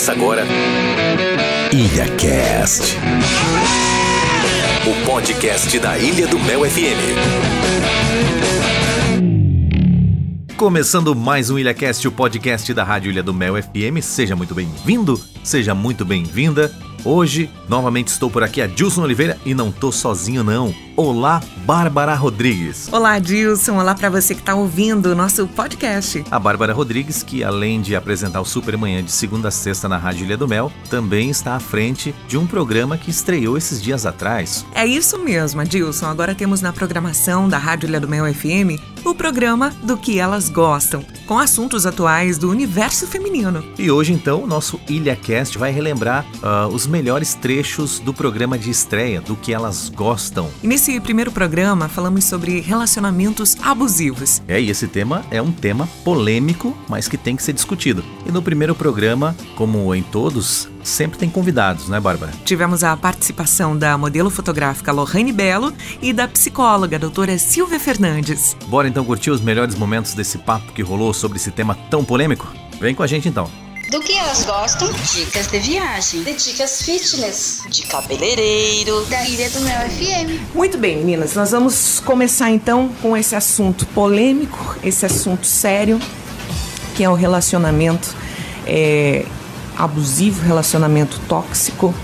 Começa agora. IlhaCast. O podcast da Ilha do Mel FM. Começando mais um IlhaCast, o podcast da Rádio Ilha do Mel FM. Seja muito bem-vindo, seja muito bem-vinda. Hoje, novamente estou por aqui, a Dilson Oliveira, e não tô sozinho não. Olá, Bárbara Rodrigues. Olá, Dilson. Olá para você que está ouvindo o nosso podcast. A Bárbara Rodrigues, que além de apresentar o Supermanhã de segunda a sexta na Rádio Ilha do Mel, também está à frente de um programa que estreou esses dias atrás. É isso mesmo, Dilson. Agora temos na programação da Rádio Ilha do Mel FM o programa do que elas gostam, com assuntos atuais do universo feminino. E hoje, então, o nosso IlhaCast vai relembrar uh, os melhores trechos do programa de estreia, do que elas gostam. E nesse primeiro programa, falamos sobre relacionamentos abusivos. É, e esse tema é um tema polêmico, mas que tem que ser discutido. E no primeiro programa, como em todos, sempre tem convidados, né, Bárbara? Tivemos a participação da modelo fotográfica Lohane Belo e da psicóloga doutora Silvia Fernandes. Bora então curtir os melhores momentos desse papo que rolou sobre esse tema tão polêmico? Vem com a gente então. Do que elas gostam? Dicas de viagem. De dicas fitness. De cabeleireiro. Da Ilha do Mel FM. Muito bem, meninas. Nós vamos começar então com esse assunto polêmico, esse assunto sério, que é o relacionamento é, abusivo, relacionamento tóxico.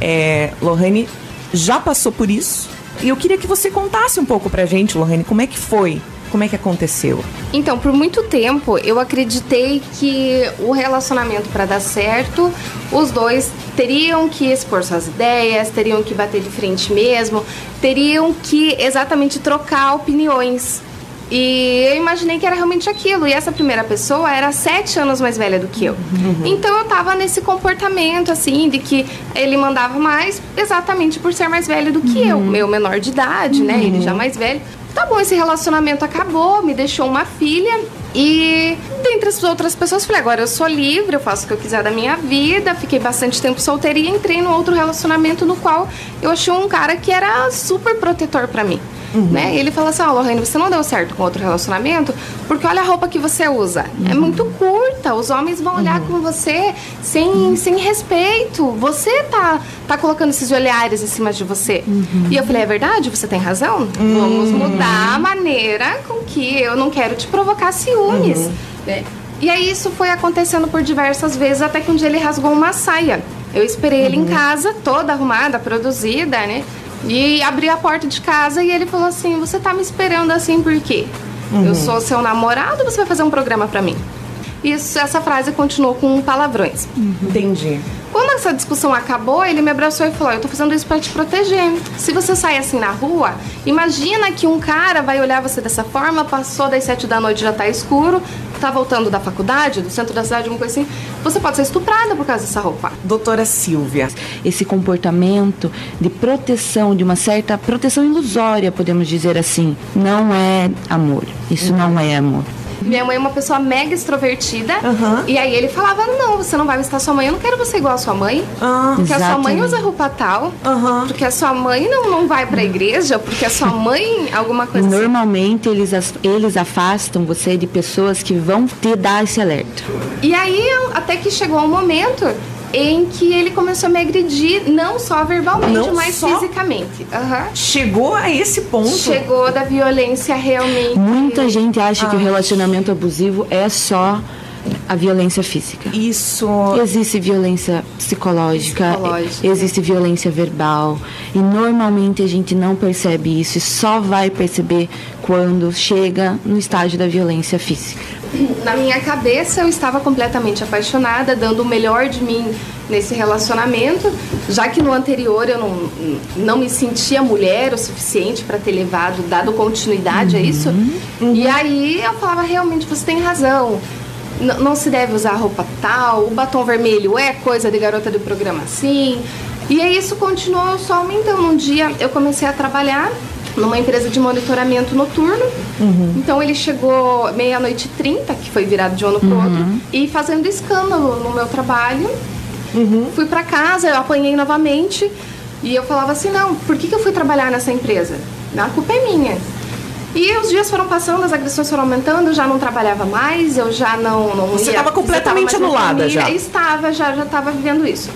É, Lohane já passou por isso. E eu queria que você contasse um pouco pra gente, Lohane, como é que foi como é que aconteceu? Então, por muito tempo eu acreditei que o relacionamento para dar certo, os dois teriam que expor suas ideias, teriam que bater de frente mesmo, teriam que exatamente trocar opiniões. E eu imaginei que era realmente aquilo. E essa primeira pessoa era sete anos mais velha do que eu. Uhum. Então eu tava nesse comportamento, assim, de que ele mandava mais exatamente por ser mais velho do que uhum. eu. Meu menor de idade, uhum. né? Ele já uhum. mais velho. Tá bom, esse relacionamento acabou, me deixou uma filha. E dentre as outras pessoas, falei: agora eu sou livre, eu faço o que eu quiser da minha vida. Fiquei bastante tempo solteira e entrei no outro relacionamento no qual eu achei um cara que era super protetor para mim. Uhum. Né? E ele fala assim: Ó, oh, Lorraine, você não deu certo com outro relacionamento porque olha a roupa que você usa. É uhum. É muito curta. Os homens vão olhar uhum. com você sem, uhum. sem respeito. Você tá, tá colocando esses olhares em cima de você. Uhum. E eu falei: é verdade? Você tem razão? Vamos uhum. mudar a maneira com que eu não quero te provocar ciúmes. Né? E aí isso foi acontecendo por diversas vezes até que um dia ele rasgou uma saia. Eu esperei ele em casa, toda arrumada, produzida, né? E abri a porta de casa e ele falou assim: Você tá me esperando assim por quê? Uhum. Eu sou seu namorado você vai fazer um programa para mim? Isso, essa frase continuou com palavrões. Uhum. Entendi. Quando essa discussão acabou, ele me abraçou e falou: Eu tô fazendo isso para te proteger. Se você sai assim na rua, imagina que um cara vai olhar você dessa forma, passou das sete da noite, já tá escuro, tá voltando da faculdade, do centro da cidade, uma coisa assim. Você pode ser estuprada por causa dessa roupa. Doutora Silvia. Esse comportamento de proteção, de uma certa proteção ilusória, podemos dizer assim, não é amor. Isso não, não é amor. Minha mãe é uma pessoa mega extrovertida. Uhum. E aí ele falava: Não, você não vai visitar sua mãe. Eu não quero você igual a sua mãe. Uhum. Porque a sua mãe usa roupa tal. Uhum. Porque a sua mãe não, não vai pra igreja. Porque a sua mãe, alguma coisa assim. Normalmente assim. eles, eles afastam você de pessoas que vão te dar esse alerta. E aí, até que chegou um momento em que ele começou a me agredir, não só verbalmente, não mas só? fisicamente. Uhum. Chegou a esse ponto? Chegou da violência realmente. Muita gente acha ah. que o relacionamento abusivo é só a violência física. Isso. Existe violência psicológica, psicológica, existe violência verbal. E normalmente a gente não percebe isso e só vai perceber quando chega no estágio da violência física na minha cabeça eu estava completamente apaixonada, dando o melhor de mim nesse relacionamento, já que no anterior eu não, não me sentia mulher o suficiente para ter levado, dado continuidade uhum. a isso. Uhum. E aí eu falava, realmente, você tem razão. N não se deve usar roupa tal, o batom vermelho é coisa de garota do programa assim. E aí isso continuou só aumentando. Um dia eu comecei a trabalhar numa empresa de monitoramento noturno. Uhum. Então ele chegou meia-noite e trinta, que foi virado de um ano pro uhum. outro, e fazendo escândalo no meu trabalho. Uhum. Fui para casa, eu apanhei novamente. E eu falava assim: não, por que, que eu fui trabalhar nessa empresa? A culpa é minha. E os dias foram passando, as agressões foram aumentando, eu já não trabalhava mais, eu já não. não Você estava completamente anulada já? Estava, já estava vivendo isso.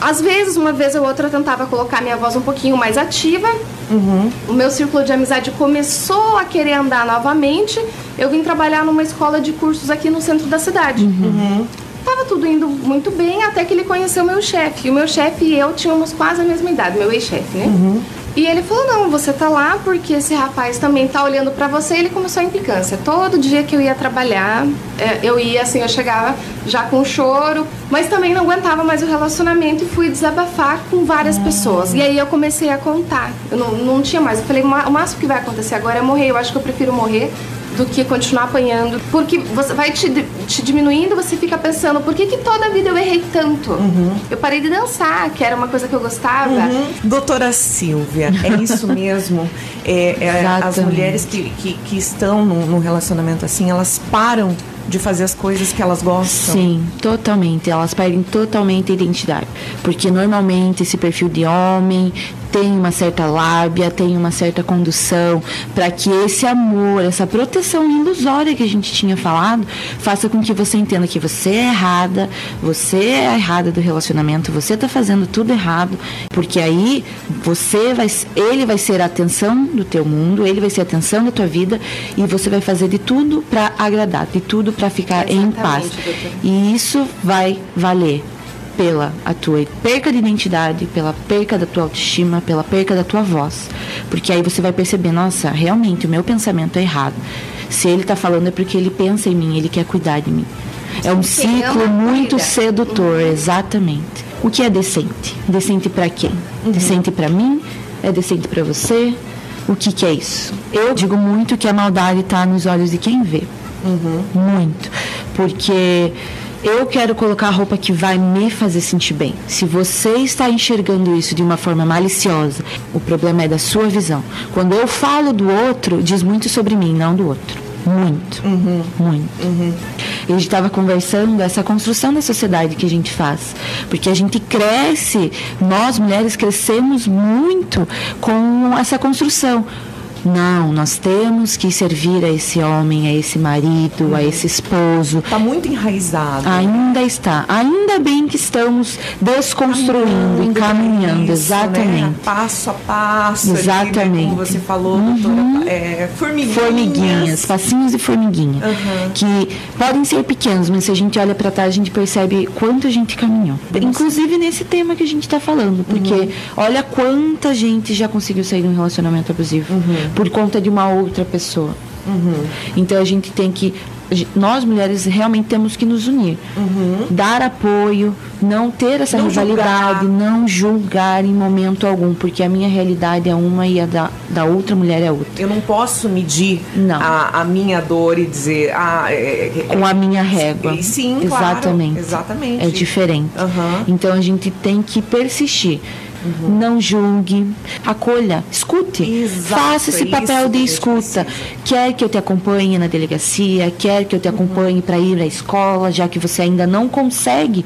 Às vezes, uma vez ou outra, eu tentava colocar minha voz um pouquinho mais ativa. Uhum. O meu círculo de amizade começou a querer andar novamente. Eu vim trabalhar numa escola de cursos aqui no centro da cidade. Uhum. Tava tudo indo muito bem até que ele conheceu meu chefe. E o meu chefe e eu tínhamos quase a mesma idade, meu ex-chefe, né? Uhum. E ele falou: Não, você tá lá porque esse rapaz também tá olhando para você. E ele começou a implicância. Todo dia que eu ia trabalhar, é, eu ia assim, eu chegava já com choro, mas também não aguentava mais o relacionamento e fui desabafar com várias pessoas. E aí eu comecei a contar. Eu não, não tinha mais. Eu falei: O máximo que vai acontecer agora é morrer. Eu acho que eu prefiro morrer do que continuar apanhando. Porque você vai te, te diminuindo, você fica pensando, por que, que toda a vida eu errei tanto? Uhum. Eu parei de dançar, que era uma coisa que eu gostava. Uhum. Doutora Silvia, é isso mesmo. É, é, as mulheres que, que, que estão num relacionamento assim, elas param de fazer as coisas que elas gostam. Sim, totalmente. Elas perdem totalmente a identidade. Porque normalmente esse perfil de homem tem uma certa lábia, tem uma certa condução, para que esse amor, essa proteção ilusória que a gente tinha falado, faça com que você entenda que você é errada, você é errada do relacionamento, você está fazendo tudo errado, porque aí você vai, ele vai ser a atenção do teu mundo, ele vai ser a atenção da tua vida e você vai fazer de tudo para agradar, de tudo para ficar Exatamente, em paz. E isso vai valer pela a tua perca de identidade, pela perca da tua autoestima, pela perca da tua voz. Porque aí você vai perceber, nossa, realmente o meu pensamento é errado. Se ele está falando é porque ele pensa em mim, ele quer cuidar de mim. É um ciclo muito sedutor, uhum. exatamente. O que é decente? Decente para quem? Uhum. Decente para mim? É decente para você? O que, que é isso? Eu digo muito que a maldade está nos olhos de quem vê. Uhum. Muito. Porque eu quero colocar a roupa que vai me fazer sentir bem. Se você está enxergando isso de uma forma maliciosa, o problema é da sua visão. Quando eu falo do outro, diz muito sobre mim, não do outro. Muito, uhum. muito. Uhum. a gente estava conversando essa construção da sociedade que a gente faz, porque a gente cresce, nós mulheres crescemos muito com essa construção. Não, nós temos que servir a esse homem, a esse marido, a esse esposo. Está muito enraizado. Ainda está. Ainda bem que estamos desconstruindo e caminhando. Isso, né? exatamente. Né? Passo a passo. Exatamente. Ali, né? Como você falou, uhum. doutora, é, formiguinhas. Formiguinhas, passinhos e formiguinha. Uhum. Que podem ser pequenos, mas se a gente olha para trás, a gente percebe quanto a gente caminhou. Nossa. Inclusive nesse tema que a gente está falando. Porque uhum. olha quanta gente já conseguiu sair de um relacionamento abusivo. Uhum por conta de uma outra pessoa. Uhum. Então a gente tem que nós mulheres realmente temos que nos unir, uhum. dar apoio, não ter essa não rivalidade, julgar. não julgar em momento algum, porque a minha realidade é uma e a da, da outra mulher é outra. Eu não posso medir não. A, a minha dor e dizer ah, é, é, com a minha régua. Sim, exatamente. Claro, exatamente. É diferente. Uhum. Então a gente tem que persistir. Uhum. Não julgue, acolha, escute. Exato, faça esse papel de escuta. Quer que eu te acompanhe na delegacia, quer que eu te acompanhe uhum. para ir à escola, já que você ainda não consegue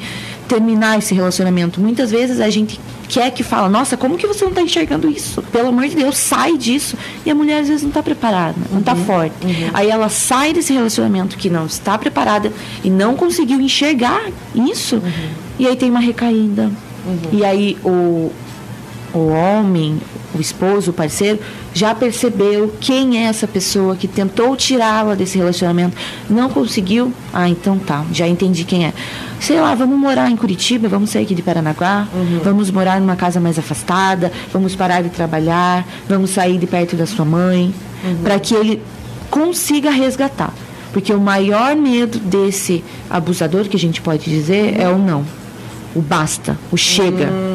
terminar esse relacionamento. Muitas vezes a gente quer que fala, nossa, como que você não está enxergando isso? Pelo amor de Deus, sai disso. E a mulher às vezes não está preparada, não está uhum, forte. Uhum. Aí ela sai desse relacionamento que não está preparada e não conseguiu enxergar isso. Uhum. E aí tem uma recaída. Uhum. E aí o, o homem, o esposo, o parceiro, já percebeu quem é essa pessoa que tentou tirá-la desse relacionamento, não conseguiu. Ah, então tá, já entendi quem é. Sei lá, vamos morar em Curitiba, vamos sair aqui de Paranaguá, uhum. vamos morar numa casa mais afastada, vamos parar de trabalhar, vamos sair de perto da sua mãe, uhum. para que ele consiga resgatar. Porque o maior medo desse abusador, que a gente pode dizer, uhum. é o não. O basta, o chega. Hum.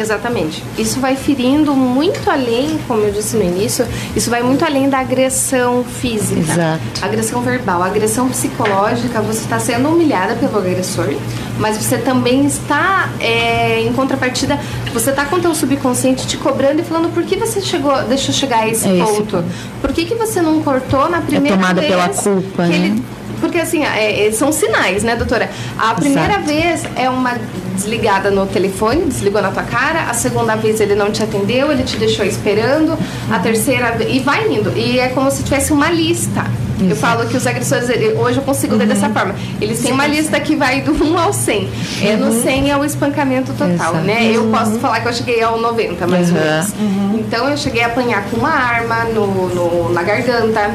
Exatamente. Isso vai ferindo muito além, como eu disse no início, isso vai muito além da agressão física. Exato. Agressão verbal, agressão psicológica, você está sendo humilhada pelo agressor, mas você também está, é, em contrapartida, você está com o teu subconsciente te cobrando e falando por que você chegou, deixou chegar a esse é ponto? Por que, que você não cortou na primeira é tomada vez? pela culpa, né? Ele, porque assim, é, é, são sinais, né, doutora? A primeira Exato. vez é uma desligada no telefone, desligou na tua cara, a segunda vez ele não te atendeu, ele te deixou esperando, a terceira e vai indo. E é como se tivesse uma lista. Eu falo que os agressores, hoje eu consigo ver dessa forma. Eles têm uma lista que vai do 1 ao 100. É, no 100 é o espancamento total, Exato. né? Eu posso falar que eu cheguei ao 90, mais ou menos. Então eu cheguei a apanhar com uma arma no, no- na garganta.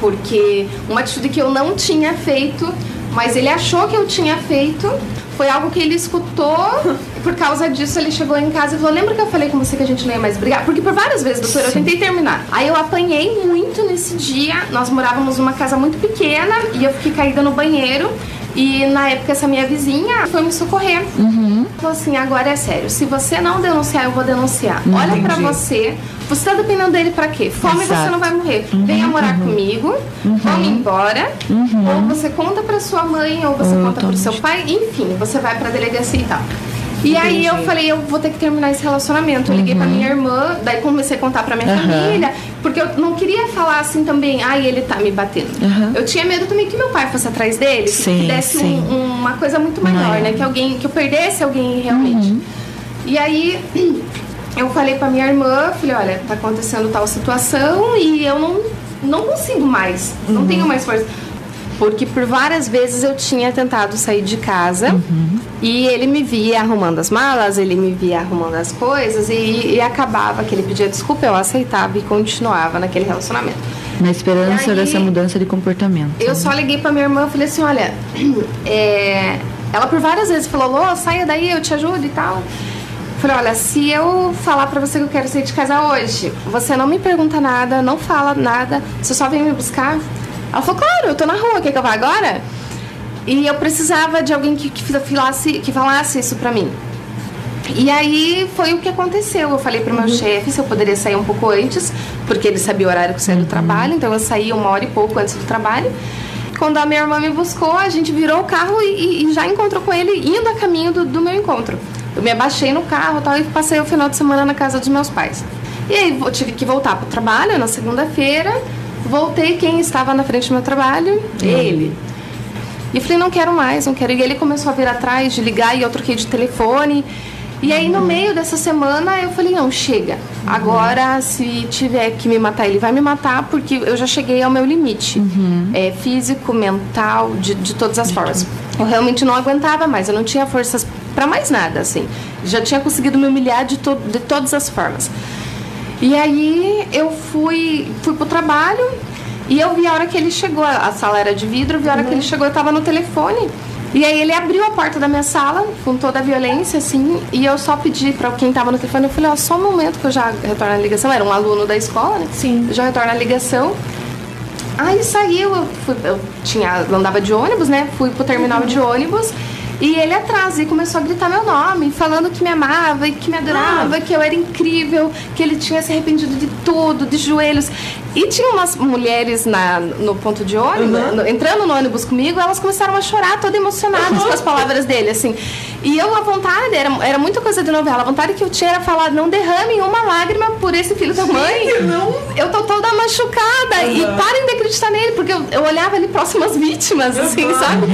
Porque uma atitude que eu não tinha feito, mas ele achou que eu tinha feito. Foi algo que ele escutou, por causa disso ele chegou em casa e falou: Lembra que eu falei com você que a gente não ia mais brigar? Porque por várias vezes, doutora, eu tentei terminar. Aí eu apanhei muito nesse dia. Nós morávamos numa casa muito pequena e eu fiquei caída no banheiro. E na época essa minha vizinha foi me socorrer. Falou assim, agora é sério. Se você não denunciar, eu vou denunciar. Olha pra você. Você tá dependendo dele pra quê? Fome Exato. você não vai morrer. Venha morar comigo, vamos embora. Ou você conta pra sua mãe, ou você conta pro seu pai. Enfim, você vai pra delegacia e tal. E aí eu falei, eu vou ter que terminar esse relacionamento. Eu liguei pra minha irmã, daí comecei a contar pra minha família, porque eu não queria falar assim também, ai, ele tá me batendo. Eu tinha medo também que meu pai fosse atrás dele, que- que Sim, desse sim. um- uma coisa muito maior, Maior. né? Que alguém, que eu perdesse alguém realmente. E aí eu falei pra minha irmã, falei, olha, tá acontecendo tal situação e eu não, não consigo mais, não tenho mais força. Porque por várias vezes eu tinha tentado sair de casa e ele me via arrumando as malas, ele me via arrumando as coisas e, e acabava que ele pedia desculpa, eu aceitava e continuava naquele relacionamento. Na esperança aí- dessa mudança de comportamento. Eu só liguei pra minha irmã e falei assim, olha, é, ela por várias vezes falou, Lô, saia daí, eu te ajudo e tal. Falei, olha, se eu falar pra você que eu quero sair de casa hoje, você não me pergunta nada, não fala nada, você só vem me buscar. Ela falou, claro, eu tô na rua, quer que eu vá agora? E eu precisava de alguém que, que falasse, que falasse isso pra mim. E aí foi o que aconteceu. Eu falei pro meu chefe se eu poderia sair um pouco antes, porque ele sabia o horário que eu saía do trabalho, então eu saí uma hora e pouco antes do trabalho. Quando a minha irmã me buscou, a gente virou o carro e, e já encontrou com ele indo a caminho do, do meu encontro. Eu me abaixei no carro e tal, e passei o final de semana na casa dos meus pais. E aí eu tive que voltar pro trabalho na segunda-feira. Voltei, quem estava na frente do meu trabalho? Ele. E eu falei, não quero mais, não quero. E ele começou a vir atrás de ligar e eu troquei de telefone. E aí, no meio dessa semana, eu falei, não, chega. Agora, se tiver que me matar, ele vai me matar, porque eu já cheguei ao meu limite. É, físico, mental, de, de todas as formas. Eu realmente não aguentava mais, eu não tinha forças para mais nada, assim. Já tinha conseguido me humilhar de, to de todas as formas. E aí eu fui, fui pro trabalho e eu vi a hora que ele chegou, a sala era de vidro, vi a hora que ele chegou, eu tava no telefone. E aí ele abriu a porta da minha sala com toda a violência, assim, e eu só pedi pra quem tava no telefone, eu falei, ó, só um momento que eu já retorno a ligação, era um aluno da escola, né? Sim. Eu já retorno a ligação. Aí saiu, eu, fui, eu tinha, andava de ônibus, né? Fui pro terminal de ônibus e ele atrás e começou a gritar meu nome, falando que me amava e que me adorava, que eu era incrível, que ele tinha se arrependido de tudo, de joelhos. E tinha umas mulheres na, no ponto de ônibus, no- entrando no ônibus comigo, elas começaram a chorar, toda emocionadas com as palavras dele, assim. E eu, a vontade, era, era muita coisa de novela, a vontade que eu tinha era falar, não derramem uma lágrima por esse filho da mãe. Eu tô toda machucada. E parem de acreditar nele, porque eu, eu olhava ali próximas vítimas, assim, sabe?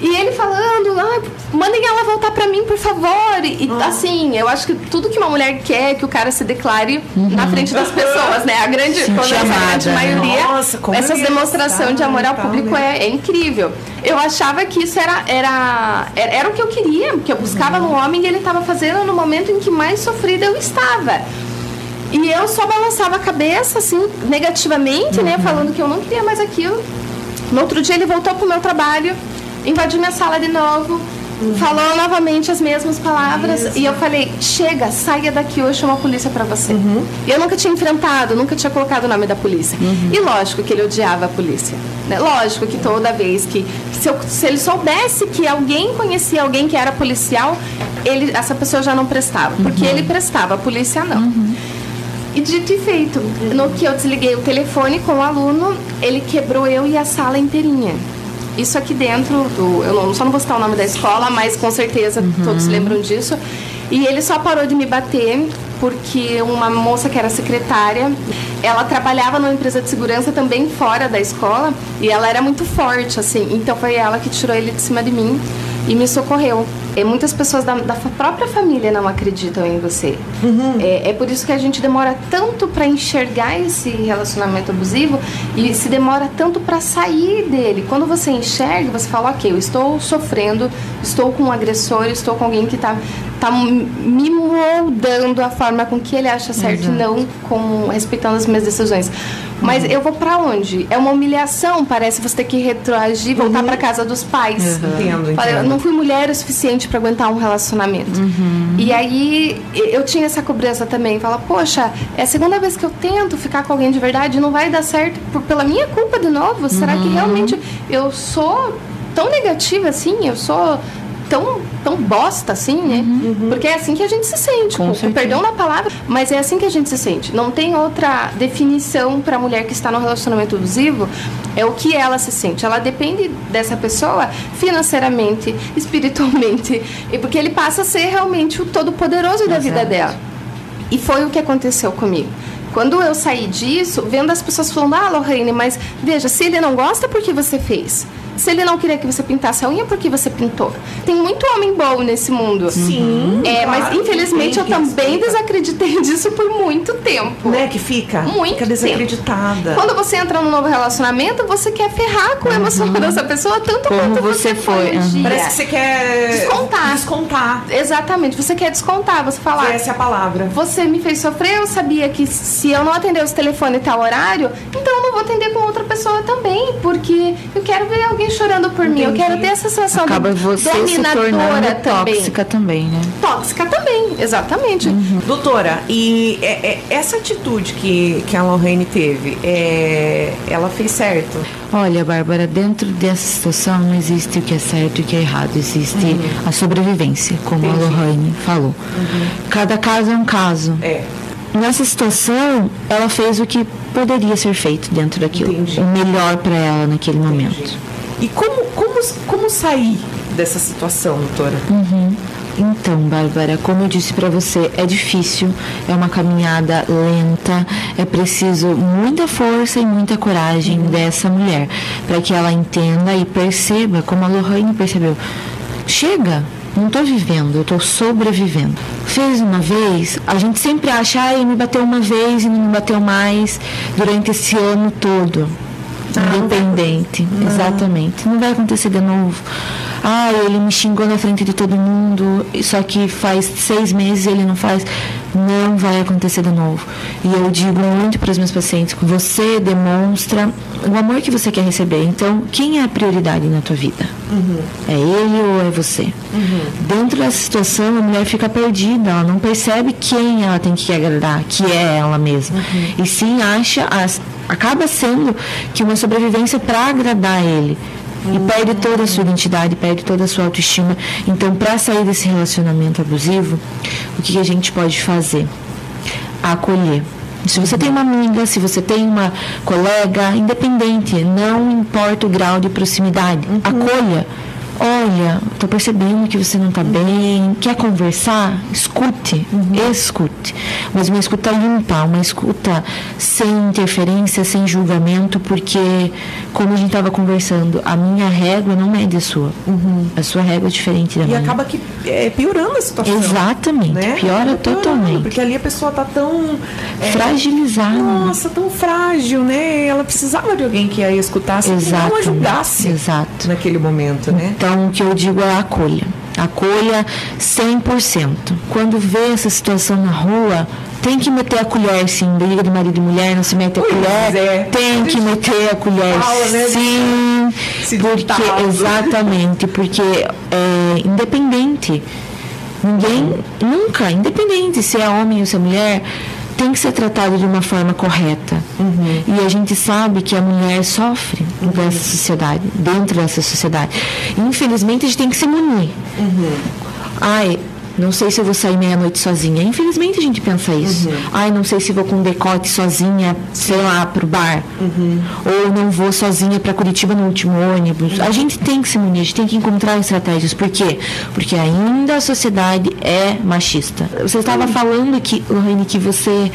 E ele falando, ai, mandem ela voltar pra mim, por favor. E, e, assim, eu acho que tudo que uma mulher quer é que o cara se declare na frente das pessoas, né? A grande, a grande né? maioria, Nossa, como essas demonstrações de amor ao tal, público né? é, é incrível. Eu achava que isso era, era, era, era o que eu queria, porque eu buscava no homem e ele estava fazendo no momento em que mais sofrida eu estava. E eu só balançava a cabeça, assim, negativamente, né? Falando que eu não queria mais aquilo. No outro dia ele voltou pro meu trabalho, invadiu minha sala de novo, falou novamente as mesmas palavras. E eu falei, chega, saia daqui, eu chamo a polícia pra você. E eu nunca tinha enfrentado, nunca tinha colocado o nome da polícia. E lógico que ele odiava a polícia. né? Lógico que toda vez que. Se, eu- se ele soubesse que alguém conhecia alguém que era policial, ele, essa pessoa já não prestava. Porque ele prestava, a polícia não. E dito e feito, no que eu desliguei o telefone com o aluno, ele quebrou eu e a sala inteirinha. Isso aqui dentro do. Eu não, só não vou citar o nome da escola, mas com certeza todos lembram disso. E ele só parou de me bater porque uma moça que era secretária, ela trabalhava numa empresa de segurança também fora da escola e ela era muito forte, assim. Então foi ela que tirou ele de cima de mim. e me socorreu. E muitas pessoas da, da própria família não acreditam em você. Uhum. É, é, por isso que a gente demora tanto para enxergar esse relacionamento abusivo e se demora tanto para sair dele. Quando você enxerga, você fala, ok, eu estou sofrendo, estou com um agressor, estou com alguém que está tá me moldando a forma com que ele acha certo Exato. e não com respeitando as minhas decisões. Mas uhum. eu vou para onde? É uma humilhação, parece você ter que retroagir, voltar uhum. para casa dos pais. Uhum. Entendo, entendo. Eu não fui mulher o suficiente para aguentar um relacionamento. Uhum. E aí eu tinha essa cobrança também, fala, poxa, é a segunda vez que eu tento ficar com alguém de verdade, não vai dar certo por, pela minha culpa de novo. Será que uhum. realmente eu sou tão negativa assim? Eu sou tão, tão bosta assim, né? Uhum. Porque é assim que a gente se sente, com, com perdão na palavra, mas é assim que a gente se sente. Não tem outra definição para a mulher que está no relacionamento abusivo, é o que ela se sente. Ela depende dessa pessoa financeiramente, espiritualmente, e porque ele passa a ser realmente o todo poderoso da vida dela. E foi o que aconteceu comigo. Quando eu saí disso, vendo as pessoas falando, ah, Lorraine, mas veja, se ele não gosta, por que você fez? Se ele não queria que você pintasse a unha, por que você pintou? Tem muito homem bom nesse mundo. Sim. É, claro, mas infelizmente eu também desacreditei disso por muito tempo. Né? Que fica? Muito fica desacreditada. Tempo. Quando você entra num novo relacionamento, você quer ferrar com a emoção uhum. dessa pessoa tanto Como quanto você, você foi. Uhum. Parece que você quer descontar. Descontar. Exatamente. Você quer descontar. Você falar. Essa é a palavra. Você me fez sofrer, eu sabia que se eu não atender os telefones tal horário, então eu não vou atender com outra pessoa também, porque eu quero ver alguém chorando por Entendi. mim. Eu quero ter essa sensação Acaba de você dominadora se tornando também. tóxica também, né? Tóxica também, exatamente. Uhum. Doutora, e é, é, essa atitude que, que a Lorraine teve, é, ela fez certo? Olha, Bárbara, dentro dessa situação não existe o que é certo e o que é errado. Existe uhum. a sobrevivência, como Entendi. a Lorraine falou. Uhum. Cada caso é um caso. É. Nessa situação, ela fez o que poderia ser feito dentro daquilo. Entendi. O melhor para ela naquele Entendi. momento. E como, como, como sair dessa situação, doutora? Uhum. Então, Bárbara, como eu disse para você, é difícil, é uma caminhada lenta, é preciso muita força e muita coragem uhum. dessa mulher para que ela entenda e perceba, como a Lohane percebeu. Chega, não estou vivendo, eu estou sobrevivendo. Fez uma vez, a gente sempre acha, ah, me bateu uma vez e não me bateu mais durante esse ano todo. Independente, não. exatamente. Não vai acontecer de novo. Ah, ele me xingou na frente de todo mundo, só que faz seis meses ele não faz. Não vai acontecer de novo. E eu digo muito para os meus pacientes: você demonstra o amor que você quer receber. Então, quem é a prioridade na tua vida? Uhum. É ele ou é você? Uhum. Dentro dessa situação, a mulher fica perdida. Ela não percebe quem ela tem que agradar, que é ela mesma. Uhum. E sim acha, as, acaba sendo que uma sobrevivência para agradar ele e perde toda a sua identidade, perde toda a sua autoestima. Então, para sair desse relacionamento abusivo, o que, que a gente pode fazer? Acolher. Se você tem uma amiga, se você tem uma colega, independente, não importa o grau de proximidade, uhum. acolha olha, estou percebendo que você não está bem, quer conversar? Escute, uhum. escute. Mas uma escuta limpa, uma escuta sem interferência, sem julgamento, porque, como a gente estava conversando, a minha régua não é de sua. Uhum. A sua régua é diferente da e minha. E acaba que é, piorando a situação. Exatamente, né? piora totalmente. Porque ali a pessoa está tão... É, Fragilizada. Nossa, tão frágil, né? Ela precisava de alguém que a escutasse e não ajudasse Exato. Naquele momento, né? Então, o que eu digo é acolha. Acolha 100%. Quando vê essa situação na rua, tem que meter a colher, sim. Briga de marido e mulher, não se mete a pois colher. É. Tem que meter a colher, né? sim. Se porque, exatamente, porque é independente. Ninguém, nunca, independente se é homem ou se é mulher, tem que ser tratado de uma forma correta. Uhum. E a gente sabe que a mulher sofre uhum. dessa sociedade, dentro dessa sociedade. Infelizmente, a gente tem que se munir. Uhum. Ai, não sei se eu vou sair meia-noite sozinha. Infelizmente a gente pensa isso. Uhum. Ai, não sei se vou com decote sozinha, sei lá, pro bar. Uhum. Ou não vou sozinha para Curitiba no último ônibus. A gente tem que se munir, a gente tem que encontrar estratégias. Por quê? Porque ainda a sociedade é machista. Você estava uhum. falando que, Lorraine, que você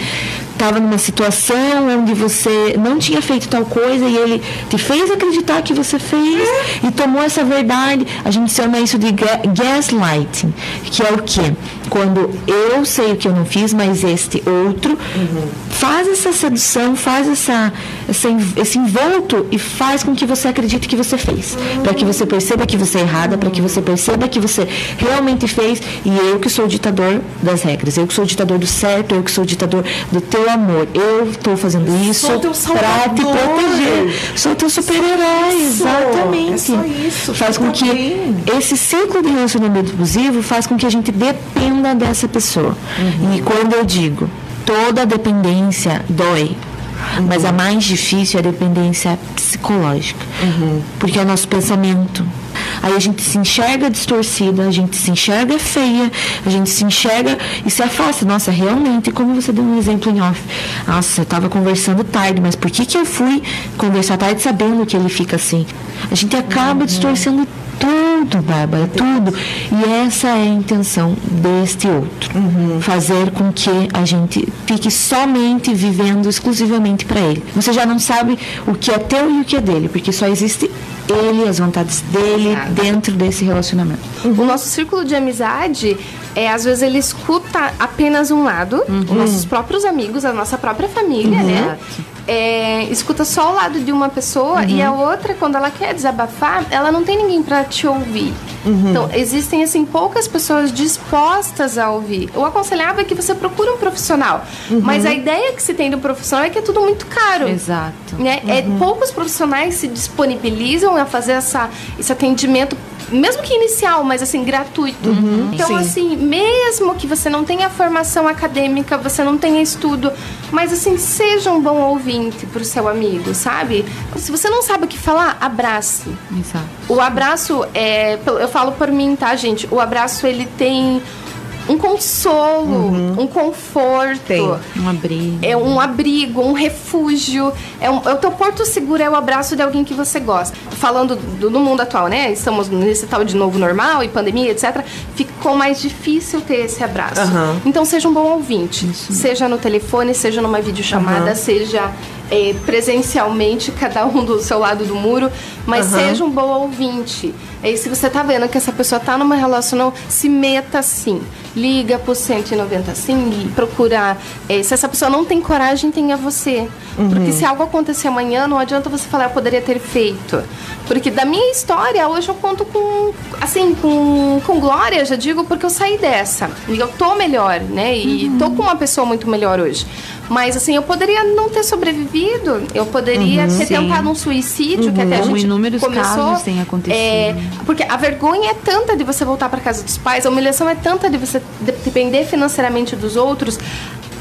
estava numa situação onde você não tinha feito tal coisa e ele te fez acreditar que você fez e tomou essa verdade. A gente chama isso de gaslighting, que é o quê? Quando eu sei o que eu não fiz, mas este outro uhum. faz essa sedução, faz essa, essa, esse envolto e faz com que você acredite que você fez. Uhum. Para que você perceba que você é errada, para que você perceba que você realmente fez e eu que sou o ditador das regras, eu que sou o ditador do certo, eu que sou o ditador do teu amor. Eu estou fazendo isso para te proteger. Sou teu super-herói, exatamente. É só isso. Faz com que esse ciclo de relacionamento abusivo faz com que a gente dependa dessa pessoa. Uhum. E quando eu digo toda dependência dói, Uhum. Mas a mais difícil é a dependência psicológica. Uhum. Porque é o nosso pensamento. Aí a gente se enxerga distorcida, a gente se enxerga feia, a gente se enxerga e se afasta. Nossa, realmente, como você deu um exemplo em off. Nossa, eu estava conversando tarde, mas por que, que eu fui conversar tarde sabendo que ele fica assim? A gente acaba uhum. distorcendo tudo, Bárbara, tudo. E essa é a intenção deste outro. Uhum. Fazer com que a gente fique somente vivendo exclusivamente para ele. Você já não sabe o que é teu e o que é dele, porque só existe ele, as vontades dele dentro desse relacionamento. Uhum. O nosso círculo de amizade é às vezes ele escuta apenas um lado, uhum. os nossos próprios amigos, a nossa própria família, uhum. né? É, escuta só o lado de uma pessoa uhum. e a outra, quando ela quer desabafar, ela não tem ninguém para te ouvir. Uhum. Então, existem assim poucas pessoas dispostas a ouvir. O aconselhável é que você procure um profissional, uhum. mas a ideia que se tem do profissional é que é tudo muito caro. Exato. Né? É, poucos profissionais se disponibilizam a fazer essa, esse atendimento mesmo que inicial, mas assim, gratuito. Uhum, então, sim. assim, mesmo que você não tenha formação acadêmica, você não tenha estudo, mas assim, seja um bom ouvinte pro seu amigo, sabe? Se você não sabe o que falar, abrace. Exato. O abraço é. Eu falo por mim, tá, gente? O abraço ele tem um consolo, uhum. um conforto. Tem. Um abrigo. É um abrigo, um refúgio. É, um, é o teu porto seguro, é o abraço de alguém que você gosta. Falando do, do, mundo atual, né? Estamos nesse tal de novo normal e pandemia, etc. Ficou mais difícil ter esse abraço. Uhum. Então seja um bom ouvinte. Isso. Seja no telefone, seja numa videochamada, uhum. seja é, presencialmente, cada um do seu lado do muro, mas uhum. seja um bom ouvinte. E se você tá vendo que essa pessoa tá numa relação, se meta sim. Liga pro 190 sim e procura. É, se essa pessoa não tem coragem, tenha você. Uhum. Porque se algo acontecer amanhã, não adianta você falar, eu poderia ter feito. Porque da minha história, hoje eu conto com, assim, com, com glória, já digo, porque eu saí dessa. E eu tô melhor, né? E uhum. tô com uma pessoa muito melhor hoje. Mas assim, eu poderia não ter sobrevivido, eu poderia uhum, ter sim. tentado um suicídio, uhum. que até a gente inúmeros começou. casos têm acontecido. É, porque a vergonha é tanta de você voltar para casa dos pais, a humilhação é tanta de você depender financeiramente dos outros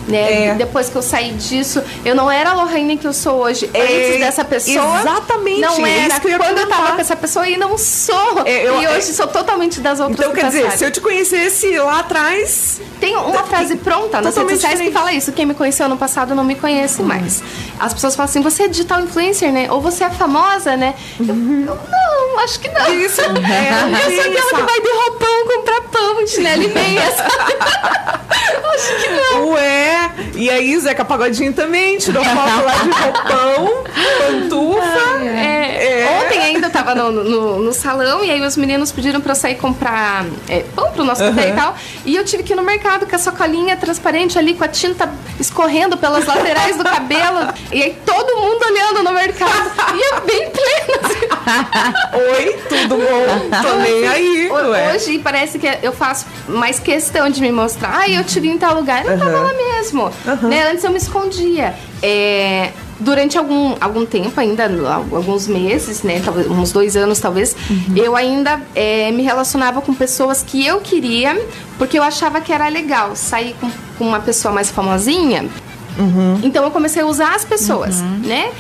né? É. Depois que eu saí disso, eu não era a Lohane que eu sou hoje. É. Antes dessa pessoa. Exatamente. Não é era eu quando eu tava com essa pessoa e não sou. É, eu, e hoje sou totalmente das outras Então, quer dizer, se eu te conhecesse lá atrás. Tem uma frase pronta nas redes sociais que fala isso. Quem me conheceu no passado não me conhece hum. mais. As pessoas falam assim: você é digital influencer, né? Ou você é famosa, né? Eu, eu não, acho que não. Isso. É, eu sou aquela que vai de roupão comprar pão, chinelo e meia. acho que não. Ué. E aí, Zeca Pagodinho também tirou foto lá de roupão, pantufa. É. É. Ontem ainda eu tava no, no, no, salão e aí os meninos pediram pra eu sair comprar é, pão pro nosso café uhum. e tal. E eu tive que ir no mercado com a sacolinha transparente ali, com a tinta escorrendo pelas laterais do cabelo. E aí todo mundo olhando no mercado. E é bem plena. Assim. Oi, tudo bom? Tô nem aí. Hoje parece que eu faço mais questão de me mostrar. Ah, eu te vi em tal lugar. Eu não uhum. tava lá mesmo mesmo. Uhum. Né? Antes eu me escondia. É, durante algum, algum tempo, ainda alguns meses, né? Talvez, uns dois anos talvez, uhum. eu ainda é, me relacionava com pessoas que eu queria, porque eu achava que era legal sair com, com uma pessoa mais famosinha. Uhum. Então eu comecei a usar as pessoas, uhum. né?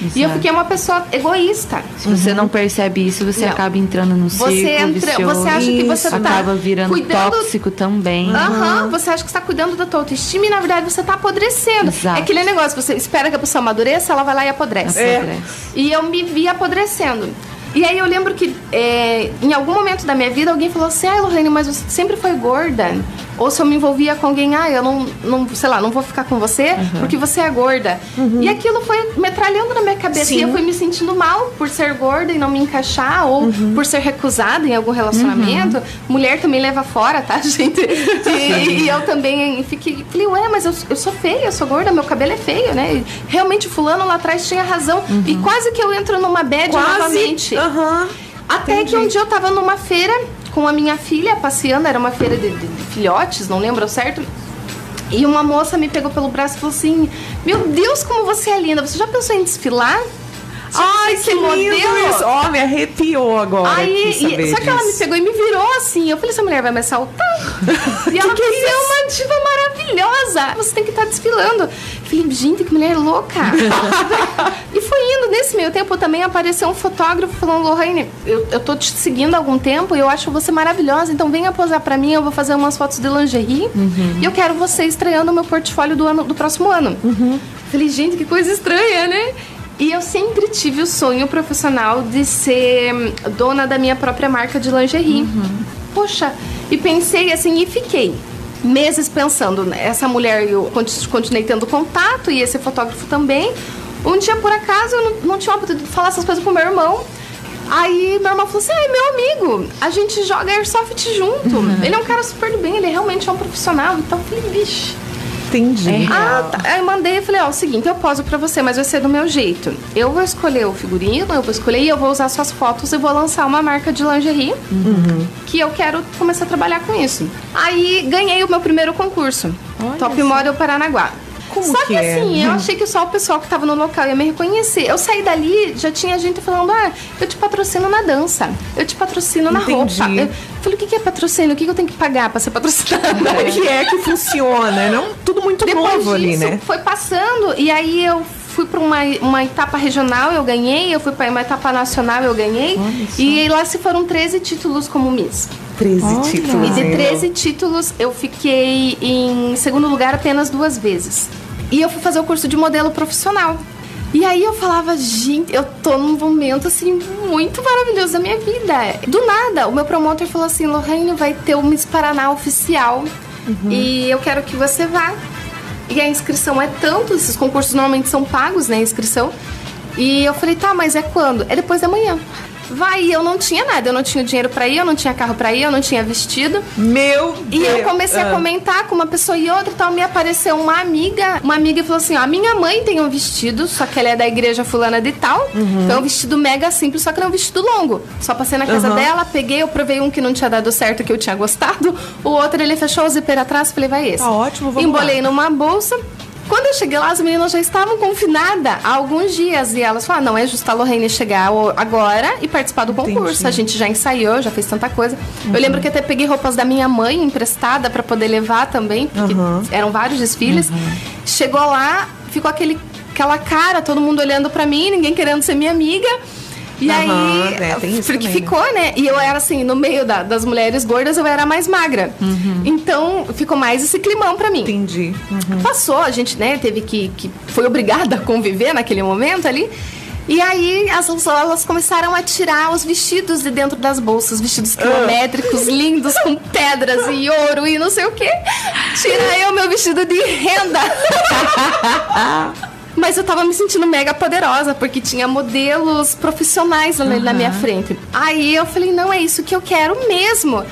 Exato. E eu fiquei uma pessoa egoísta. Se você não percebe isso, você não. acaba entrando no você círculo entra, vicioso. Você acha que você tá acaba virando cuidando... tóxico também. Aham, uhum. você acha que está cuidando da tua autoestima e na verdade você está apodrecendo. Exato. É aquele negócio, você espera que a pessoa amadureça, ela vai lá e apodrece. É. E eu me vi apodrecendo. E aí eu lembro que é, em algum momento da minha vida alguém falou assim, ai Lorraine, mas você sempre foi gorda. Ou se eu me envolvia com alguém, ah, eu não, não sei lá, não vou ficar com você uhum. porque você é gorda. Uhum. E aquilo foi metralhando na minha cabeça. Sim. E eu fui me sentindo mal por ser gorda e não me encaixar, ou uhum. por ser recusada em algum relacionamento. Uhum. Mulher também leva fora, tá, gente? E, e, eu também fiquei, falei, ué, mas eu, eu sou feia, eu sou gorda, meu cabelo é feio, né? E realmente fulano lá atrás tinha razão. E uhum. quase que eu entro numa bad quase. novamente. Até Entendi. que um dia eu tava numa feira com a minha filha passeando, era uma feira de, de, de filhotes, não lembro certo. E uma moça me pegou pelo braço e falou assim: Meu Deus, como você é linda! Você já pensou em desfilar? Ai, que modelo. isso! Ó, oh, me arrepiou agora. Aí, e, só que ela me pegou e me virou assim. Eu falei, essa mulher vai me assaltar? e ela que que é uma diva maravilhosa. Você tem que estar tá desfilando. Eu falei, gente, que mulher louca. e foi meio tempo também apareceu um fotógrafo falando, Lorraine, eu, eu tô te seguindo há algum tempo e eu acho você maravilhosa. Então venha posar pra mim, eu vou fazer umas fotos de lingerie. Uhum. E eu quero você estreando o meu portfólio do, ano, do próximo ano. Uhum. Falei, gente, que coisa estranha, né? E eu sempre tive o sonho profissional de ser dona da minha própria marca de lingerie. Uhum. Poxa, e pensei assim e fiquei meses pensando, né? essa mulher eu continuei tendo contato e esse fotógrafo também. Um dia, por acaso, eu não, não tinha oportunidade de falar essas coisas com meu irmão. Aí meu irmão falou assim: ai, meu amigo, a gente joga airsoft junto. Uhum. Ele é um cara super do bem, ele realmente é um profissional. Então eu falei, vixe. Entendi. É ah, tá. Aí eu mandei e falei, ó, o seguinte, eu poso pra você, mas vai ser do meu jeito. Eu vou escolher o figurino, eu vou escolher e eu vou usar suas fotos e vou lançar uma marca de lingerie uhum. que eu quero começar a trabalhar com isso. Aí ganhei o meu primeiro concurso. Olha Top Model Paranaguá. Como Só que, que é? assim, eu achei que só o pessoal que tava no local ia me reconhecer. Eu saí dali, já tinha gente falando: ah, eu te patrocino na dança, eu te patrocino na Entendi. roupa. Eu falei: o que, que é patrocínio? O que, que eu tenho que pagar pra ser patrocinada? Como que é que funciona? Não, tudo muito Depois novo ali, né? Foi passando, e aí eu fui para uma, uma etapa regional, eu ganhei, eu fui para uma etapa nacional, eu ganhei. E lá se foram 13 títulos como Miss. 13 Olha. títulos. E de 13 títulos, eu fiquei em segundo lugar apenas duas vezes. E eu fui fazer o curso de modelo profissional. E aí eu falava, gente, eu tô num momento assim muito maravilhoso da minha vida. Do nada, o meu promotor falou assim: Lorraine, vai ter o Miss Paraná oficial uhum. e eu quero que você vá. E a inscrição é tanto, esses concursos normalmente são pagos, né? A inscrição. E eu falei, tá, mas é quando? É depois da manhã. Vai, eu não tinha nada, eu não tinha dinheiro para ir, eu não tinha carro para ir, eu não tinha vestido. Meu E Deus. eu comecei ah. a comentar com uma pessoa e outra, então me apareceu uma amiga, uma amiga falou assim: ó, a minha mãe tem um vestido, só que ela é da igreja fulana de tal. Uhum. Então é um vestido mega simples, só que não é um vestido longo. Só passei na casa uhum. dela, peguei, eu provei um que não tinha dado certo, que eu tinha gostado. O outro ele fechou o zíper atrás, falei, vai esse. Tá ótimo, vamos Embolei lá. numa bolsa. Quando eu cheguei lá, as meninas já estavam confinadas há alguns dias. E elas falaram: não, é justo a Lorraine chegar agora e participar do concurso. Entendi. A gente já ensaiou, já fez tanta coisa. Uhum. Eu lembro que até peguei roupas da minha mãe emprestada para poder levar também, porque uhum. eram vários desfiles. Uhum. Chegou lá, ficou aquele, aquela cara, todo mundo olhando para mim, ninguém querendo ser minha amiga. E uhum, aí, é, porque né? ficou, né? E eu era assim, no meio da, das mulheres gordas, eu era mais magra. Uhum. Então, ficou mais esse climão para mim. Entendi. Uhum. Passou, a gente, né, teve que, que. Foi obrigada a conviver naquele momento ali. E aí as elas começaram a tirar os vestidos de dentro das bolsas, vestidos ah. quilométricos, lindos, com pedras e ouro e não sei o quê. Tira eu meu vestido de renda. Mas eu tava me sentindo mega poderosa, porque tinha modelos profissionais ali uhum. na minha frente. Aí eu falei, não, é isso que eu quero mesmo.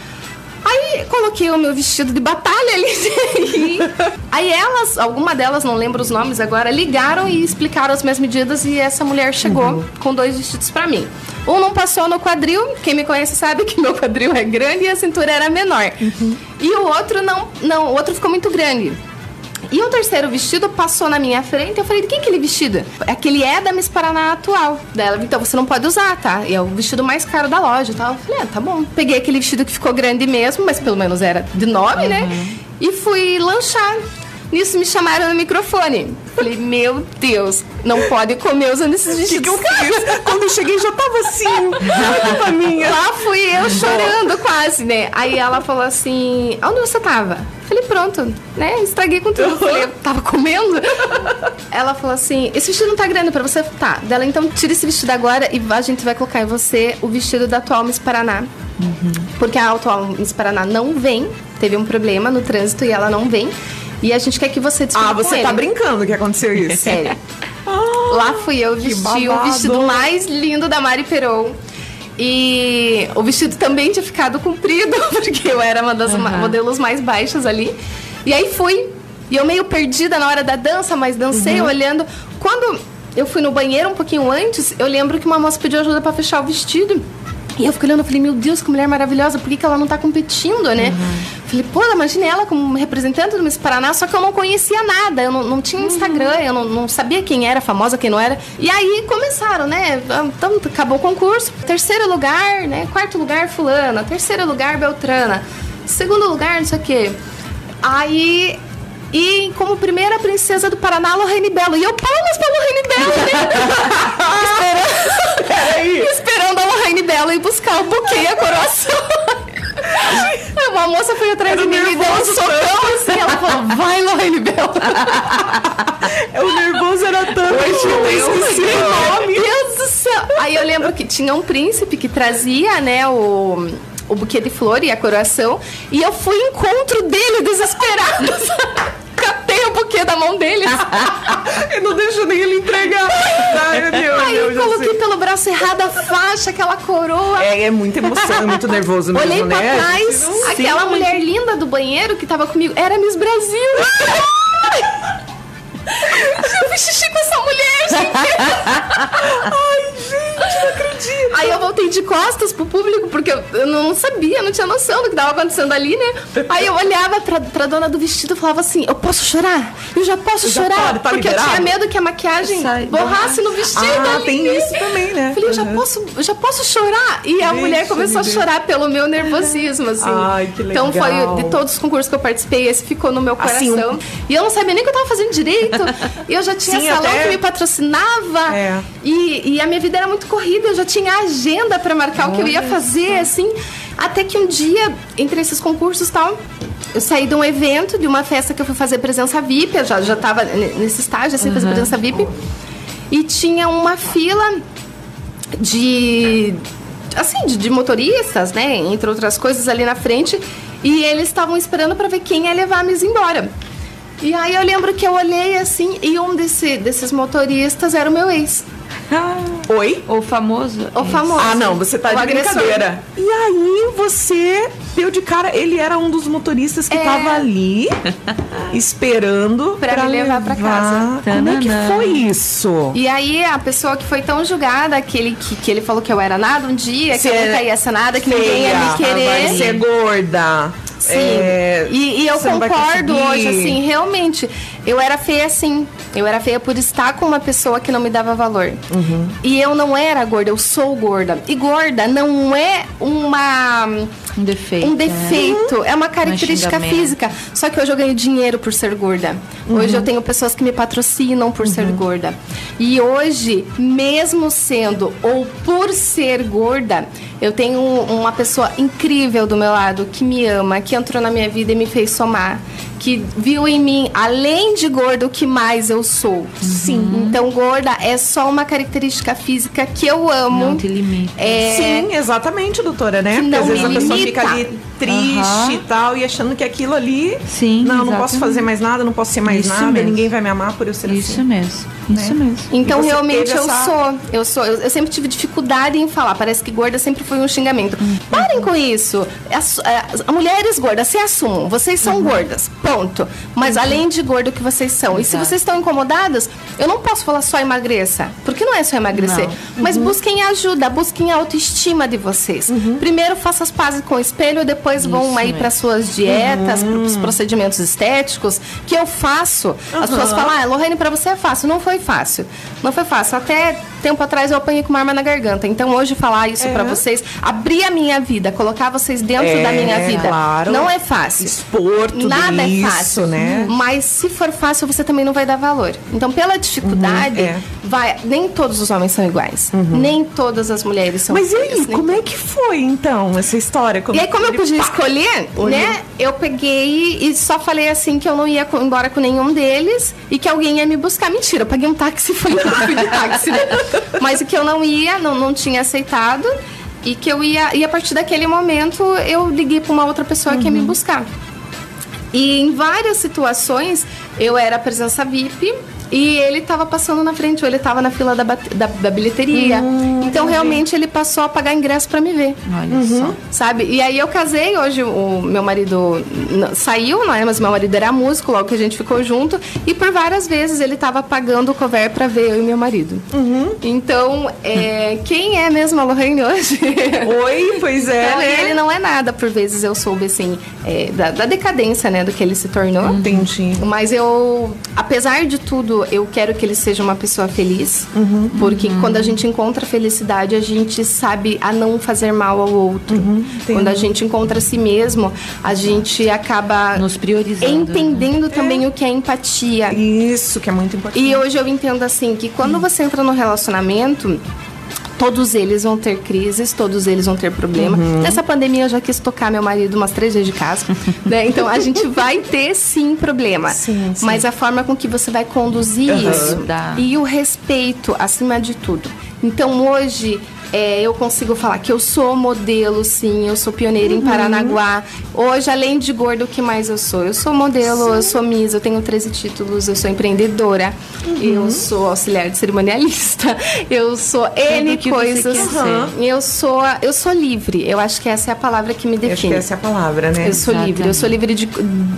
Aí coloquei o meu vestido de batalha ali. aí elas, alguma delas, não lembro os nomes agora, ligaram e explicaram as minhas medidas e essa mulher chegou uhum. com dois vestidos para mim. Um não passou no quadril, quem me conhece sabe que meu quadril é grande e a cintura era menor. Uhum. E o outro não, não, o outro ficou muito grande. E o terceiro vestido passou na minha frente. Eu falei, de quem é aquele vestido? Aquele é da Miss Paraná atual. Dela, então você não pode usar, tá? E é o vestido mais caro da loja e tal. Eu falei, ah, tá bom. Peguei aquele vestido que ficou grande mesmo, mas pelo menos era de nome, uhum. né? E fui lanchar. Nisso me chamaram no microfone. Falei, meu Deus, não pode comer usando esses vestidos. O que, que eu fiz? Quando eu cheguei já tava assim, culpa minha. Lá fui eu chorando quase, né? Aí ela falou assim, onde você tava? Falei, pronto, né? Estraguei com tudo. Falei, eu tava comendo. Ela falou assim: esse vestido não tá grande pra você? Tá. Dela, então tira esse vestido agora e a gente vai colocar em você o vestido da atual Miss Paraná. Uhum. Porque a atual Miss Paraná não vem, teve um problema no trânsito e ela não vem. E a gente quer que você Ah, você tá brincando que aconteceu isso? Sério. Lá fui eu vestir o vestido mais lindo da Mari Peron. E o vestido também tinha ficado comprido, porque eu era uma das uhum. modelos mais baixas ali. E aí fui. E eu meio perdida na hora da dança, mas dancei uhum. olhando. Quando eu fui no banheiro um pouquinho antes, eu lembro que uma moça pediu ajuda para fechar o vestido. E eu fiquei olhando, falei, meu Deus, que mulher maravilhosa, por que, que ela não tá competindo, né? Uhum. Falei, pô, imagine ela como representante do Miss Paraná, só que eu não conhecia nada, eu não, não tinha Instagram, uhum. eu não, não, sabia quem era famosa, quem não era. E aí começaram, né? Então, acabou o concurso. Terceiro lugar, né? Quarto lugar, fulana. Terceiro lugar, Beltrana. Segundo lugar, não sei o quê. Aí e como primeira princesa do Paraná, Lorraine Belo. E eu palmas pra Lorraine Belo, né? esperando, esperando a Lorraine Belo ir buscar o buquê e a coroação. Uma moça foi atrás de mim e deu um socão assim. Ela falou, vai, Lorraine Belo. o nervoso era tanto. Hoje eu esqueci o nome. Meu Deus do céu. Aí eu lembro que tinha um príncipe que trazia, né, o o buquê de flor e a coroação. E eu fui encontro dele, desesperado. Catei o buquê da mão dele. e não deixou nem ele entregar. Ai, meu Deus, Aí eu coloquei pelo braço errado a faixa, aquela coroa. É, é muita emoção, é muito nervoso mesmo, Olhei pra né? trás, aquela Sim. mulher linda do banheiro que tava comigo era Miss Brasil. Eu fiz xixi com essa mulher, gente. Ai, gente, não acredito. Aí eu voltei de costas pro público, porque eu, eu não sabia, não tinha noção do que tava acontecendo ali, né? Aí eu olhava pra, pra dona do vestido e falava assim: Eu posso chorar? Eu já posso eu chorar? Já pode, tá porque liberado? eu tinha medo que a maquiagem Sai, borrasse no vestido. Ah, ali, tem isso também, né? Falei, eu já, posso, eu já posso chorar? E a mulher começou a chorar pelo meu nervosismo, assim. Ai, que legal. Então foi de todos os concursos que eu participei, esse ficou no meu coração. Assim, um... E eu não sabia nem o que eu tava fazendo direito. e eu já tinha Sim, salão até... que me patrocinava. É. E, e a minha vida era muito corrida, eu já tinha agenda para marcar Olha o que eu ia fazer, assim. Até que um dia, entre esses concursos e tal, eu saí de um evento, de uma festa que eu fui fazer presença VIP, eu já, já tava nesse estágio, assim, uhum. fazer presença VIP. E tinha uma fila de. Assim, de, de motoristas, né? Entre outras coisas ali na frente. E eles estavam esperando para ver quem ia levar a Miss embora. E aí eu lembro que eu olhei assim e um desse, desses motoristas era o meu ex. Ah, Oi? O famoso? O famoso. Ah, não, você tá de agressor. brincadeira. E aí você deu de cara, ele era um dos motoristas que é. tava ali esperando pra, pra me levar, levar pra casa. Como é que foi isso? E aí a pessoa que foi tão julgada, aquele que, que ele falou que eu era nada um dia, que eu nunca ia ser nada, que ninguém ia me querer. Vai ser gorda. Sim. É, e, e, eu concordo hoje, assim, realmente. Eu era feia assim. Eu era feia por estar com uma pessoa que não me dava valor. Uhum. E eu não era gorda, eu sou gorda. E gorda não é uma. Um defeito. Um defeito. É, é uma característica física. Só que hoje eu ganho dinheiro por ser gorda. Uhum. Hoje eu tenho pessoas que me patrocinam por uhum. ser gorda. E hoje, mesmo sendo ou por ser gorda, eu tenho uma pessoa incrível do meu lado que me ama, que entrou na minha vida e me fez somar que viu em mim, além de gorda, o que mais eu sou. Sim. Então, gorda é só uma característica física que eu amo. Não te limita. É... Sim, exatamente, doutora, né? Que Porque às vezes a pessoa fica ali triste e tal, e achando que aquilo ali. Sim. Não, exatamente. não posso fazer mais nada, não posso ser mais Isso nada, mesmo. ninguém vai me amar por eu ser Isso assim. mesmo. Né? Isso mesmo. Então, realmente, eu essa... sou. Eu sou. Eu, eu, sempre tive dificuldade em falar. Parece que gorda sempre foi um xingamento. Uhum. Parem com isso. As, as, mulheres gordas se assumam. Vocês são uhum. gordas. Ponto. Mas além de gordo que vocês são. Exato. E se vocês estão incomodadas, eu não posso falar só emagreça. Porque não é só emagrecer. Mas uhum. busquem ajuda, busquem a autoestima de vocês. Uhum. Primeiro, faça as pazes com o espelho, depois vão aí para suas dietas, uhum. para os procedimentos estéticos, que eu faço. As pessoas falam, ah, Lorraine, para você é fácil. Não foi fácil. Não foi fácil. Até tempo atrás eu apanhei com uma arma na garganta. Então hoje falar isso é. para vocês, abrir a minha vida, colocar vocês dentro é, da minha vida, claro. não é fácil. Expor tudo Nada isso, é fácil, né? Mas se for fácil, você também não vai dar valor. Então pela dificuldade, uhum, é. vai. Nem todos os homens são iguais. Uhum. Nem todas as mulheres são Mas iguais. Mas e aí, como é que foi então essa história? Como e aí, como eu podia pá, escolher, né? Eu peguei e só falei assim que eu não ia embora com nenhum deles e que alguém ia me buscar. Mentira, eu paguei um táxi e fui de táxi. Né? Mas o que eu não ia, não, não tinha aceitado. E que eu ia. E a partir daquele momento eu liguei para uma outra pessoa uhum. que ia me uhum. buscar. E em várias situações eu era presença VIP e ele estava passando na frente, ou ele estava na fila da, da, da bilheteria. Hum, então, entendi. realmente, ele passou a pagar ingresso para me ver. Olha uhum. só. Sabe? E aí eu casei, hoje o meu marido saiu, não é? Mas meu marido era músico, logo que a gente ficou junto. E por várias vezes ele estava pagando o cover para ver eu e meu marido. Uhum. Então, é, quem é mesmo a Lorraine hoje? Oi, pois é. Então, né? Ele não é nada, por vezes eu soube, assim, é, da, da decadência, né? Do que ele se tornou. Entendi. Mas eu, apesar de tudo, eu quero que ele seja uma pessoa feliz, uhum, porque uhum. quando a gente encontra felicidade, a gente sabe a não fazer mal ao outro. Uhum, quando a gente encontra a si mesmo, a gente acaba nos priorizando, entendendo né? também é. o que é empatia. Isso que é muito importante. E hoje eu entendo assim que quando você entra no relacionamento, todos eles vão ter crises, todos eles vão ter problema. Uhum. Nessa pandemia eu já quis tocar meu marido umas três vezes de casa, né? Então a gente vai ter sim problema. Sim, sim. Mas a forma com que você vai conduzir uhum. isso Dá. e o respeito acima de tudo. Então hoje é, eu consigo falar que eu sou modelo, sim, eu sou pioneira uhum. em Paranaguá. Hoje, além de gordo, o que mais eu sou? Eu sou modelo, sim. eu sou Miss, eu tenho 13 títulos, eu sou empreendedora, uhum. eu sou auxiliar de cerimonialista, eu sou N coisas. Uhum. Eu sou eu sou livre. Eu acho que essa é a palavra que me define. Eu acho que essa é a palavra, né? Eu sou Exatamente. livre. Eu sou livre de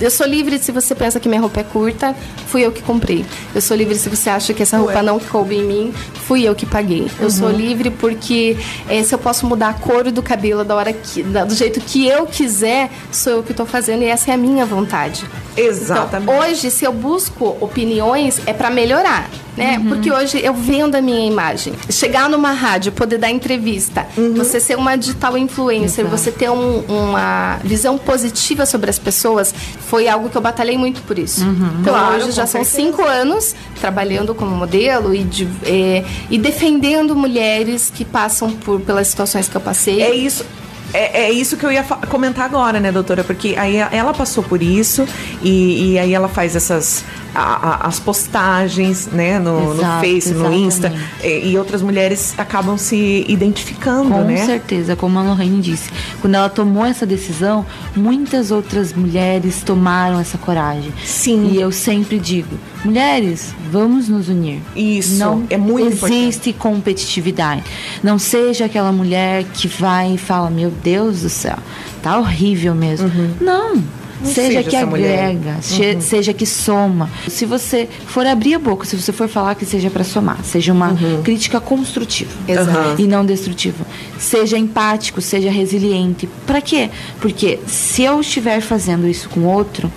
eu sou livre se você pensa que minha roupa é curta, fui eu que comprei. Eu sou livre se você acha que essa roupa Ué. não coube em mim, fui eu que paguei. Eu sou uhum. livre porque é, se eu posso mudar a cor do cabelo da hora que, do jeito que eu quiser, sou eu que estou fazendo e essa é a minha vontade. Exatamente. Então, hoje, se eu busco opiniões, é para melhorar. Né? Uhum. Porque hoje eu vendo a minha imagem. Chegar numa rádio, poder dar entrevista, uhum. você ser uma digital influencer, Exato. você ter um, uma visão positiva sobre as pessoas, foi algo que eu batalhei muito por isso. Uhum. Então claro, hoje já são cinco anos trabalhando como modelo e, de, é, e defendendo mulheres que passam por, pelas situações que eu passei. É isso. É, é, isso que eu ia comentar agora, né, doutora? Porque aí ela passou por isso e, e aí ela faz essas a, a, as postagens, né, no, Exato, no Face, exatamente. no Insta e, e, outras mulheres acabam se identificando, Com né? Com certeza, como a Lorraine disse, quando ela tomou essa decisão, muitas outras mulheres tomaram essa coragem. Sim. E eu sempre digo, mulheres, vamos nos unir. Isso. Não é muito existe importante. competitividade. Não seja aquela mulher que vai e fala, meu Deus do céu, tá horrível mesmo. Uhum. Não seja, que agrega, uhum. seja que soma. Se você for abrir a boca, se você for falar que seja para somar, seja uma uhum. crítica construtiva Exato. e não destrutiva. Seja empático, seja resiliente. Para quê? Porque se eu estiver fazendo isso com outro,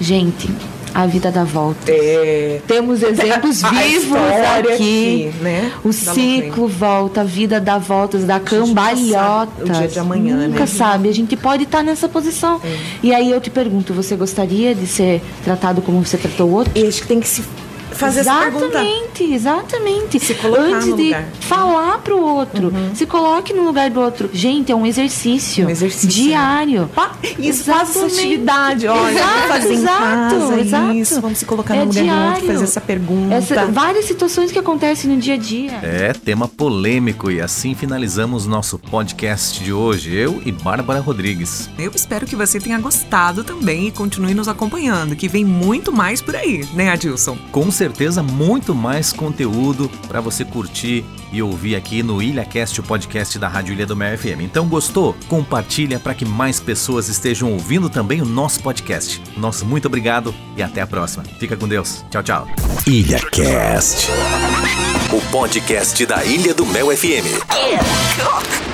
gente, a vida dá volta. É... Temos exemplos vivos aqui. aqui né? O ciclo volta, a vida dá voltas, dá cambalhotas. O dia de amanhã, Nunca né? sabe. A gente pode estar nessa posição. É. E aí eu te pergunto, você gostaria de ser tratado como você tratou o outro? E acho que tem que se fazer exatamente, essa pergunta. Exatamente, exatamente. Se colocar Antes no de lugar. falar pro outro, uhum. se coloque no lugar do outro. Gente, é um exercício, um exercício diário. Isso, faça essa atividade, olha, exato, fazer exato, em casa, exato. isso, vamos se colocar no é lugar diário. do outro, fazer essa pergunta. Essa, várias situações que acontecem no dia a dia. É, tema polêmico e assim finalizamos nosso podcast de hoje, eu e Bárbara Rodrigues. Eu espero que você tenha gostado também e continue nos acompanhando, que vem muito mais por aí, né, Adilson? Com certeza, muito mais conteúdo para você curtir e ouvir aqui no IlhaCast, o podcast da Rádio Ilha do Mel FM. Então, gostou? Compartilha para que mais pessoas estejam ouvindo também o nosso podcast. Nosso muito obrigado e até a próxima. Fica com Deus. Tchau, tchau. IlhaCast, o podcast da Ilha do Mel FM.